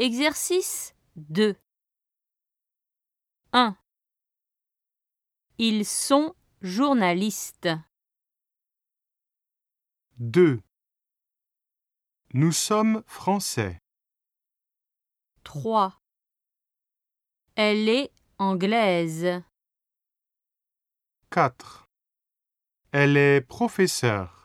Exercice 2 1. Ils sont journalistes. 2. Nous sommes français. 3. Elle est anglaise. 4. Elle est professeure.